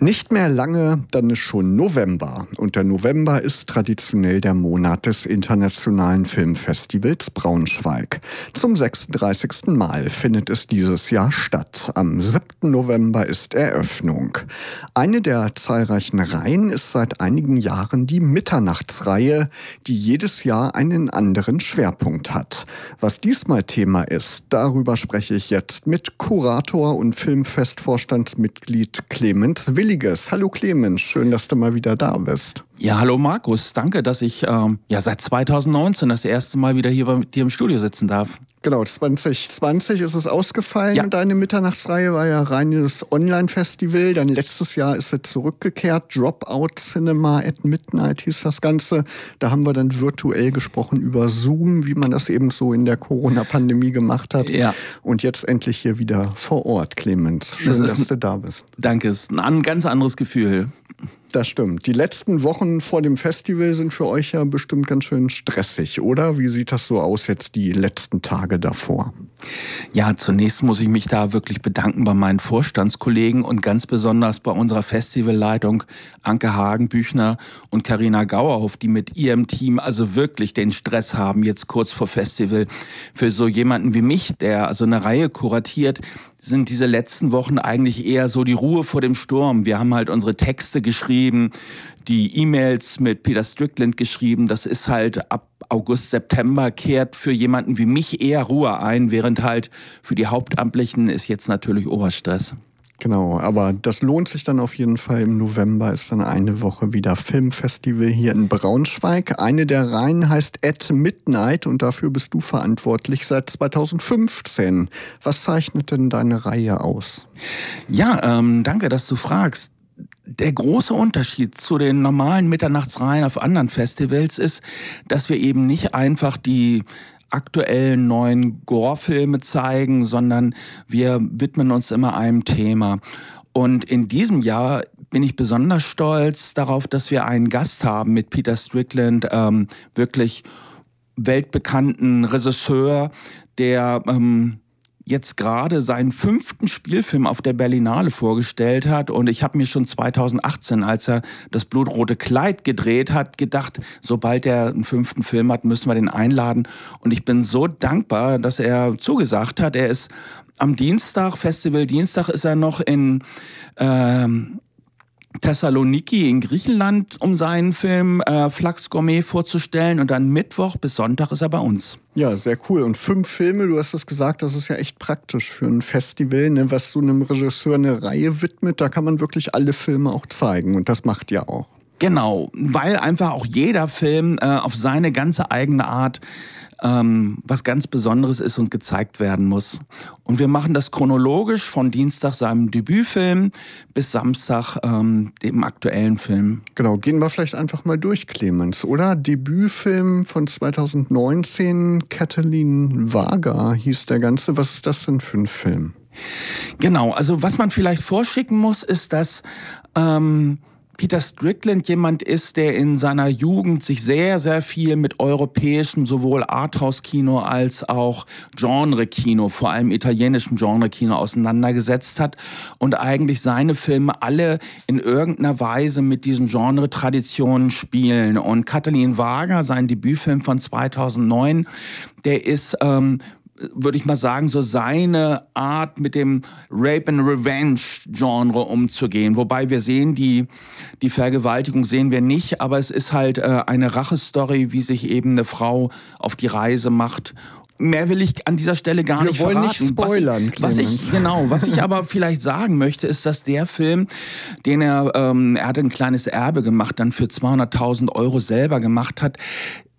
Nicht mehr lange, dann ist schon November. Und der November ist traditionell der Monat des Internationalen Filmfestivals Braunschweig. Zum 36. Mal findet es dieses Jahr statt. Am 7. November ist Eröffnung. Eine der zahlreichen Reihen ist seit einigen Jahren die Mitternachtsreihe, die jedes Jahr einen anderen Schwerpunkt hat. Was diesmal Thema ist, darüber spreche ich jetzt mit Kurator und Filmfestvorstandsmitglied Clemens Will Williges. Hallo Clemens, schön, dass du mal wieder da bist. Ja, hallo Markus, danke, dass ich ähm, ja seit 2019 das erste Mal wieder hier bei dir im Studio sitzen darf. Genau, 2020 ist es ausgefallen. Ja. Deine Mitternachtsreihe war ja reines Online-Festival. Dann letztes Jahr ist sie zurückgekehrt. Dropout Cinema at Midnight hieß das Ganze. Da haben wir dann virtuell gesprochen über Zoom, wie man das eben so in der Corona-Pandemie gemacht hat. Ja. Und jetzt endlich hier wieder vor Ort, Clemens. Schön, das dass du da bist. Danke, es ist ein ganz anderes Gefühl. Das stimmt. Die letzten Wochen vor dem Festival sind für euch ja bestimmt ganz schön stressig, oder? Wie sieht das so aus jetzt die letzten Tage davor? Ja, zunächst muss ich mich da wirklich bedanken bei meinen Vorstandskollegen und ganz besonders bei unserer Festivalleitung Anke Hagenbüchner und Karina Gauerhoff, die mit ihrem Team also wirklich den Stress haben jetzt kurz vor Festival. Für so jemanden wie mich, der also eine Reihe kuratiert, sind diese letzten Wochen eigentlich eher so die Ruhe vor dem Sturm. Wir haben halt unsere Texte geschrieben, die E-Mails mit Peter Strickland geschrieben. Das ist halt ab August, September kehrt für jemanden wie mich eher Ruhe ein, während halt für die Hauptamtlichen ist jetzt natürlich Oberstress. Genau, aber das lohnt sich dann auf jeden Fall. Im November ist dann eine Woche wieder Filmfestival hier in Braunschweig. Eine der Reihen heißt At Midnight und dafür bist du verantwortlich seit 2015. Was zeichnet denn deine Reihe aus? Ja, ähm, danke, dass du fragst. Der große Unterschied zu den normalen Mitternachtsreihen auf anderen Festivals ist, dass wir eben nicht einfach die aktuellen neuen Gore-Filme zeigen, sondern wir widmen uns immer einem Thema. Und in diesem Jahr bin ich besonders stolz darauf, dass wir einen Gast haben mit Peter Strickland, ähm, wirklich weltbekannten Regisseur, der ähm, jetzt gerade seinen fünften Spielfilm auf der Berlinale vorgestellt hat. Und ich habe mir schon 2018, als er das blutrote Kleid gedreht hat, gedacht, sobald er einen fünften Film hat, müssen wir den einladen. Und ich bin so dankbar, dass er zugesagt hat. Er ist am Dienstag, Festival Dienstag, ist er noch in ähm, Thessaloniki in Griechenland, um seinen Film äh, Flachs Gourmet vorzustellen. Und dann Mittwoch bis Sonntag ist er bei uns. Ja, sehr cool. Und fünf Filme, du hast es gesagt, das ist ja echt praktisch für ein Festival, ne, was so einem Regisseur eine Reihe widmet. Da kann man wirklich alle Filme auch zeigen. Und das macht ja auch. Genau, weil einfach auch jeder Film äh, auf seine ganze eigene Art ähm, was ganz Besonderes ist und gezeigt werden muss. Und wir machen das chronologisch von Dienstag seinem Debütfilm bis Samstag ähm, dem aktuellen Film. Genau, gehen wir vielleicht einfach mal durch, Clemens, oder? Debütfilm von 2019, Kathleen Wager hieß der Ganze. Was ist das denn für ein Film? Genau, also was man vielleicht vorschicken muss, ist, dass ähm, Peter Strickland jemand ist, der in seiner Jugend sich sehr, sehr viel mit europäischem sowohl Arthouse-Kino als auch Genre-Kino, vor allem italienischem Genre-Kino auseinandergesetzt hat und eigentlich seine Filme alle in irgendeiner Weise mit diesen Genre-Traditionen spielen. Und Katalin Wager, sein Debütfilm von 2009, der ist ähm, würde ich mal sagen, so seine Art mit dem Rape and Revenge Genre umzugehen. Wobei wir sehen, die, die Vergewaltigung sehen wir nicht, aber es ist halt äh, eine Rachestory, wie sich eben eine Frau auf die Reise macht mehr will ich an dieser Stelle gar Wir nicht wollen verraten. Nicht spoilern, was ich, was ich, genau, was ich aber vielleicht sagen möchte, ist, dass der Film, den er, ähm, er hat ein kleines Erbe gemacht, dann für 200.000 Euro selber gemacht hat,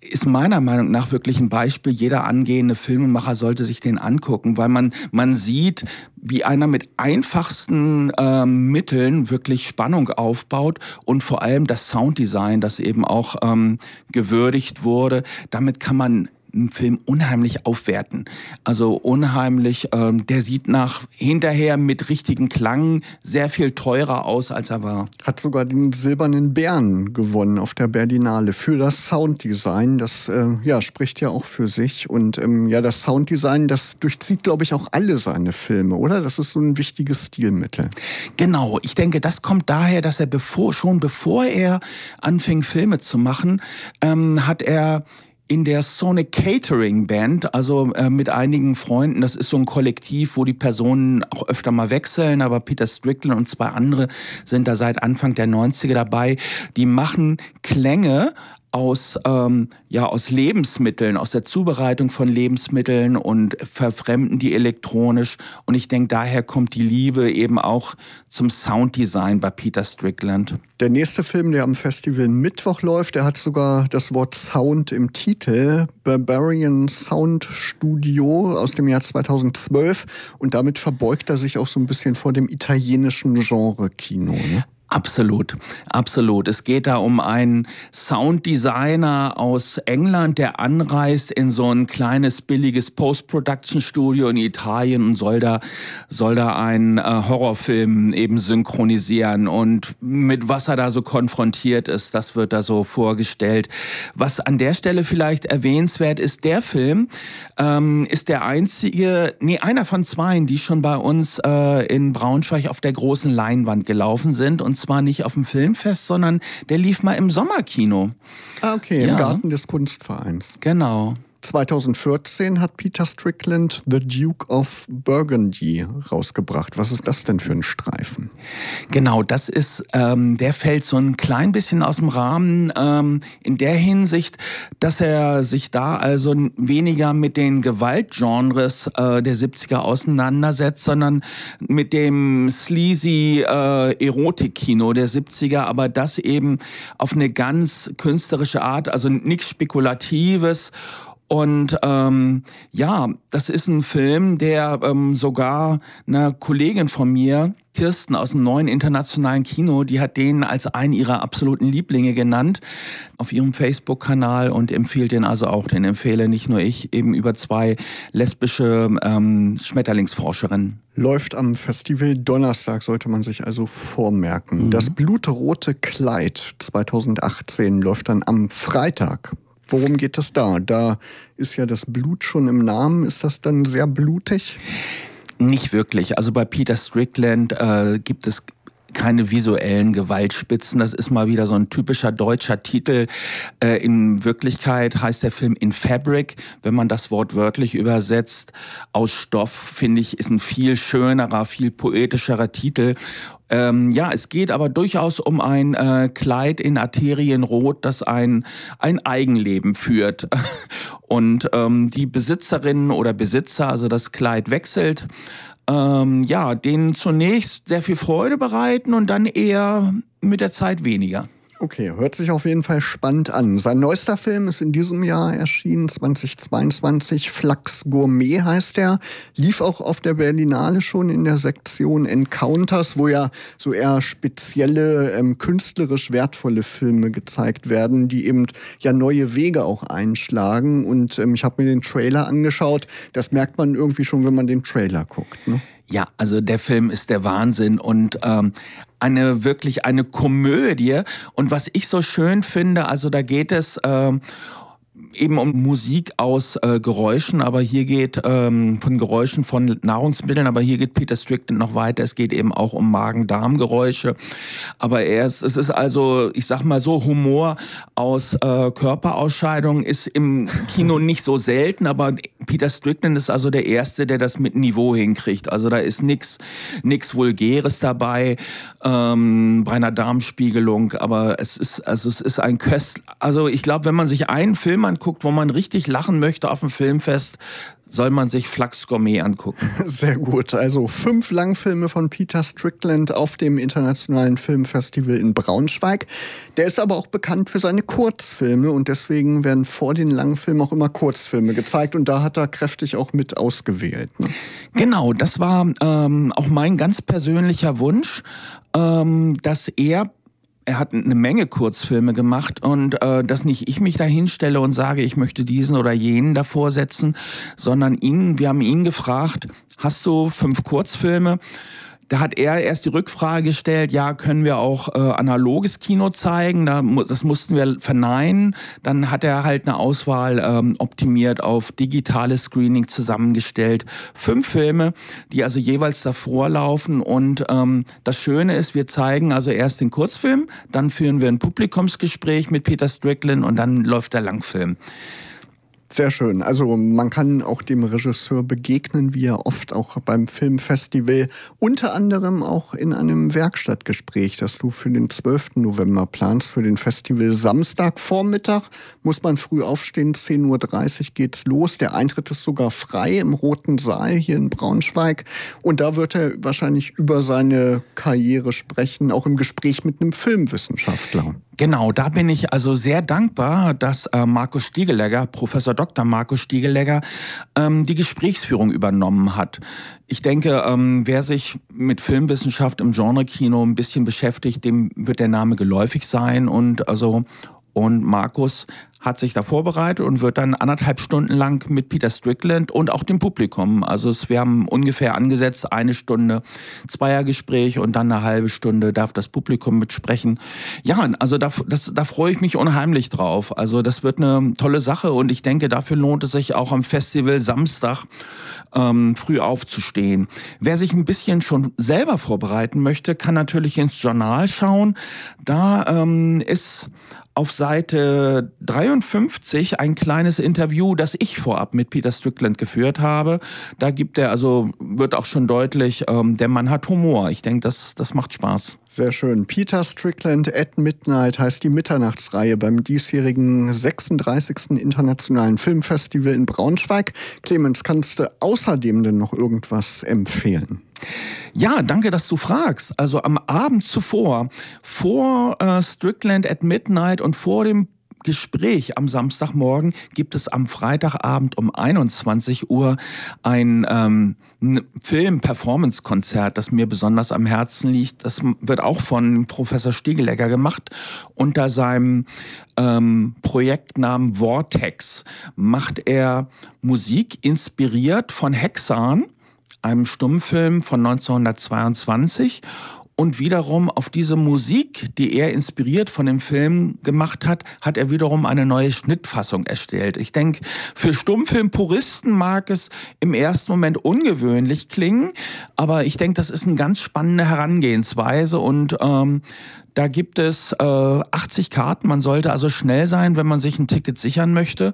ist meiner Meinung nach wirklich ein Beispiel. Jeder angehende Filmemacher sollte sich den angucken, weil man, man sieht, wie einer mit einfachsten äh, Mitteln wirklich Spannung aufbaut und vor allem das Sounddesign, das eben auch ähm, gewürdigt wurde. Damit kann man einen Film unheimlich aufwerten. Also unheimlich, ähm, der sieht nach hinterher mit richtigen Klang sehr viel teurer aus, als er war. Hat sogar den Silbernen Bären gewonnen auf der Berlinale für das Sounddesign. Das äh, ja, spricht ja auch für sich. Und ähm, ja, das Sounddesign, das durchzieht, glaube ich, auch alle seine Filme, oder? Das ist so ein wichtiges Stilmittel. Genau, ich denke, das kommt daher, dass er bevor, schon bevor er anfing, Filme zu machen, ähm, hat er in der Sonic Catering Band, also äh, mit einigen Freunden. Das ist so ein Kollektiv, wo die Personen auch öfter mal wechseln, aber Peter Strickland und zwei andere sind da seit Anfang der 90er dabei. Die machen Klänge aus, ähm, ja, aus Lebensmitteln, aus der Zubereitung von Lebensmitteln und verfremden die elektronisch. Und ich denke, daher kommt die Liebe eben auch zum Sounddesign bei Peter Strickland. Der nächste Film, der am Festival Mittwoch läuft, der hat sogar das Wort Sound im Titel. Barbarian Sound Studio aus dem Jahr 2012. Und damit verbeugt er sich auch so ein bisschen vor dem italienischen Genre-Kino. Ne? Absolut, absolut. Es geht da um einen Sounddesigner aus England, der anreist in so ein kleines billiges Post-Production-Studio in Italien und soll da soll da einen äh, Horrorfilm eben synchronisieren und mit was er da so konfrontiert ist, das wird da so vorgestellt. Was an der Stelle vielleicht erwähnenswert ist, der Film ähm, ist der einzige, nee, einer von zweien, die schon bei uns äh, in Braunschweig auf der großen Leinwand gelaufen sind und zwar nicht auf dem Filmfest, sondern der lief mal im Sommerkino. Ah, okay, ja. im Garten des Kunstvereins. Genau. 2014 hat Peter Strickland The Duke of Burgundy rausgebracht. Was ist das denn für ein Streifen? Genau, das ist, ähm, der fällt so ein klein bisschen aus dem Rahmen ähm, in der Hinsicht, dass er sich da also weniger mit den Gewaltgenres äh, der 70er auseinandersetzt, sondern mit dem sleazy äh, Erotikkino der 70er, aber das eben auf eine ganz künstlerische Art, also nichts Spekulatives und ähm, ja, das ist ein Film, der ähm, sogar eine Kollegin von mir, Kirsten aus dem neuen internationalen Kino, die hat den als einen ihrer absoluten Lieblinge genannt auf ihrem Facebook-Kanal und empfiehlt den also auch. Den empfehle nicht nur ich, eben über zwei lesbische ähm, Schmetterlingsforscherinnen. Läuft am Festival Donnerstag, sollte man sich also vormerken. Mhm. Das blutrote Kleid 2018 läuft dann am Freitag Worum geht es da? Da ist ja das Blut schon im Namen. Ist das dann sehr blutig? Nicht wirklich. Also bei Peter Strickland äh, gibt es keine visuellen Gewaltspitzen. Das ist mal wieder so ein typischer deutscher Titel. Äh, in Wirklichkeit heißt der Film In Fabric. Wenn man das Wort wörtlich übersetzt, aus Stoff, finde ich, ist ein viel schönerer, viel poetischerer Titel. Ähm, ja, es geht aber durchaus um ein äh, Kleid in Arterienrot, das ein, ein Eigenleben führt. Und ähm, die Besitzerin oder Besitzer, also das Kleid wechselt, ähm, ja, denen zunächst sehr viel Freude bereiten und dann eher mit der Zeit weniger. Okay, hört sich auf jeden Fall spannend an. Sein neuester Film ist in diesem Jahr erschienen, 2022. Flachs Gourmet heißt er. Lief auch auf der Berlinale schon in der Sektion Encounters, wo ja so eher spezielle, ähm, künstlerisch wertvolle Filme gezeigt werden, die eben ja neue Wege auch einschlagen. Und ähm, ich habe mir den Trailer angeschaut. Das merkt man irgendwie schon, wenn man den Trailer guckt. Ne? Ja, also der Film ist der Wahnsinn und ähm, eine wirklich eine Komödie. Und was ich so schön finde, also da geht es ähm, eben um Musik aus äh, Geräuschen, aber hier geht ähm, von Geräuschen von Nahrungsmitteln, aber hier geht Peter Strickland noch weiter. Es geht eben auch um Magen-Darm-Geräusche. Aber er ist, es ist also, ich sag mal so, Humor aus äh, Körperausscheidungen ist im Kino nicht so selten, aber Peter Strickland ist also der Erste, der das mit Niveau hinkriegt. Also da ist nichts nix Vulgäres dabei ähm, bei einer Darmspiegelung, aber es ist, also es ist ein Köst. Also ich glaube, wenn man sich einen Film anguckt, wo man richtig lachen möchte auf dem Filmfest, soll man sich Flachs Gourmet angucken. Sehr gut. Also fünf Langfilme von Peter Strickland auf dem Internationalen Filmfestival in Braunschweig. Der ist aber auch bekannt für seine Kurzfilme und deswegen werden vor den Langfilmen auch immer Kurzfilme gezeigt und da hat er kräftig auch mit ausgewählt. Ne? Genau, das war ähm, auch mein ganz persönlicher Wunsch, ähm, dass er er hat eine Menge Kurzfilme gemacht und äh, dass nicht ich mich da hinstelle und sage, ich möchte diesen oder jenen davor setzen, sondern ihn, wir haben ihn gefragt, hast du fünf Kurzfilme? Da hat er erst die Rückfrage gestellt, ja, können wir auch äh, analoges Kino zeigen? Da, das mussten wir verneinen. Dann hat er halt eine Auswahl ähm, optimiert auf digitales Screening zusammengestellt. Fünf Filme, die also jeweils davor laufen. Und ähm, das Schöne ist, wir zeigen also erst den Kurzfilm, dann führen wir ein Publikumsgespräch mit Peter Strickland und dann läuft der Langfilm. Sehr schön. Also man kann auch dem Regisseur begegnen, wie er oft auch beim Filmfestival, unter anderem auch in einem Werkstattgespräch, das du für den 12. November planst, für den Festival Samstagvormittag. Muss man früh aufstehen, 10.30 Uhr geht's los. Der Eintritt ist sogar frei im Roten Saal hier in Braunschweig. Und da wird er wahrscheinlich über seine Karriere sprechen, auch im Gespräch mit einem Filmwissenschaftler. Genau, da bin ich also sehr dankbar, dass äh, Markus Stiegelegger, Professor Dr. Markus Stiegelegger, ähm, die Gesprächsführung übernommen hat. Ich denke, ähm, wer sich mit Filmwissenschaft im Genrekino ein bisschen beschäftigt, dem wird der Name geläufig sein und also und Markus hat sich da vorbereitet und wird dann anderthalb Stunden lang mit Peter Strickland und auch dem Publikum. Also es, wir haben ungefähr angesetzt eine Stunde Zweiergespräch und dann eine halbe Stunde darf das Publikum mitsprechen. Ja, also da, das, da freue ich mich unheimlich drauf. Also das wird eine tolle Sache und ich denke, dafür lohnt es sich auch am Festival Samstag ähm, früh aufzustehen. Wer sich ein bisschen schon selber vorbereiten möchte, kann natürlich ins Journal schauen. Da ähm, ist auf Seite 53 ein kleines Interview, das ich vorab mit Peter Strickland geführt habe. Da gibt er, also wird auch schon deutlich, ähm, der Mann hat Humor. Ich denke, das, das macht Spaß. Sehr schön. Peter Strickland at Midnight heißt die Mitternachtsreihe beim diesjährigen 36. Internationalen Filmfestival in Braunschweig. Clemens, kannst du außerdem denn noch irgendwas empfehlen? Ja, danke, dass du fragst. Also am Abend zuvor, vor äh, Strickland at Midnight und vor dem Gespräch am Samstagmorgen gibt es am Freitagabend um 21 Uhr ein ähm, Film-Performance-Konzert, das mir besonders am Herzen liegt. Das wird auch von Professor Stiegelegger gemacht. Unter seinem ähm, Projektnamen Vortex macht er Musik inspiriert von Hexan einem Stummfilm von 1922 und wiederum auf diese Musik, die er inspiriert von dem Film gemacht hat, hat er wiederum eine neue Schnittfassung erstellt. Ich denke, für Stummfilmpuristen mag es im ersten Moment ungewöhnlich klingen, aber ich denke, das ist eine ganz spannende Herangehensweise und ähm, da gibt es äh, 80 Karten. Man sollte also schnell sein, wenn man sich ein Ticket sichern möchte.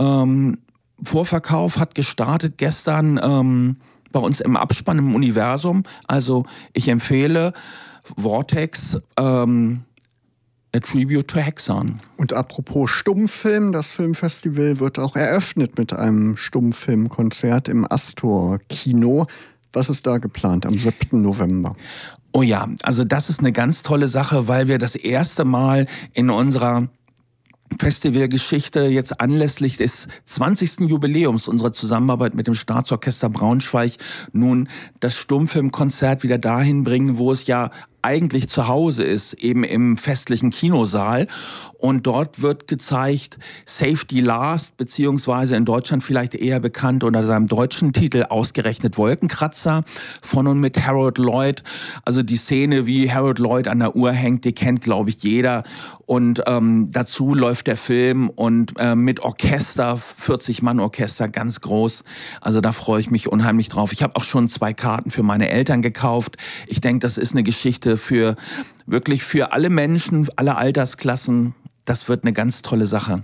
Ähm, Vorverkauf hat gestartet gestern. Ähm, bei uns im Abspann im Universum. Also ich empfehle Vortex. Ähm, A Tribute to Hexan. Und apropos Stummfilm, das Filmfestival wird auch eröffnet mit einem Stummfilmkonzert im Astor Kino. Was ist da geplant am 7. November? Oh ja, also das ist eine ganz tolle Sache, weil wir das erste Mal in unserer Festivalgeschichte jetzt anlässlich des 20. Jubiläums unserer Zusammenarbeit mit dem Staatsorchester Braunschweig nun das Stummfilmkonzert wieder dahin bringen, wo es ja eigentlich zu Hause ist, eben im festlichen Kinosaal. Und dort wird gezeigt Safety Last, beziehungsweise in Deutschland vielleicht eher bekannt unter seinem deutschen Titel ausgerechnet Wolkenkratzer von und mit Harold Lloyd. Also die Szene, wie Harold Lloyd an der Uhr hängt, die kennt, glaube ich, jeder. Und ähm, dazu läuft der Film und äh, mit Orchester, 40-Mann-Orchester, ganz groß. Also da freue ich mich unheimlich drauf. Ich habe auch schon zwei Karten für meine Eltern gekauft. Ich denke, das ist eine Geschichte für wirklich für alle Menschen, alle Altersklassen. Das wird eine ganz tolle Sache.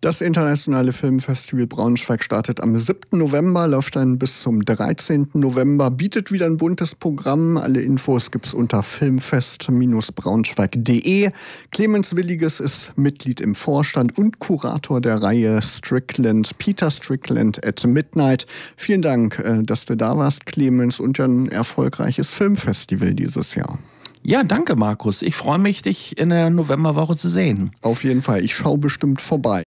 Das Internationale Filmfestival Braunschweig startet am 7. November, läuft dann bis zum 13. November, bietet wieder ein buntes Programm. Alle Infos gibt es unter filmfest-braunschweig.de. Clemens Williges ist Mitglied im Vorstand und Kurator der Reihe Strickland, Peter Strickland at Midnight. Vielen Dank, äh, dass du da warst, Clemens, und ein erfolgreiches Filmfestival dieses Jahr. Ja, danke, Markus. Ich freue mich, dich in der Novemberwoche zu sehen. Auf jeden Fall. Ich schaue bestimmt vorbei.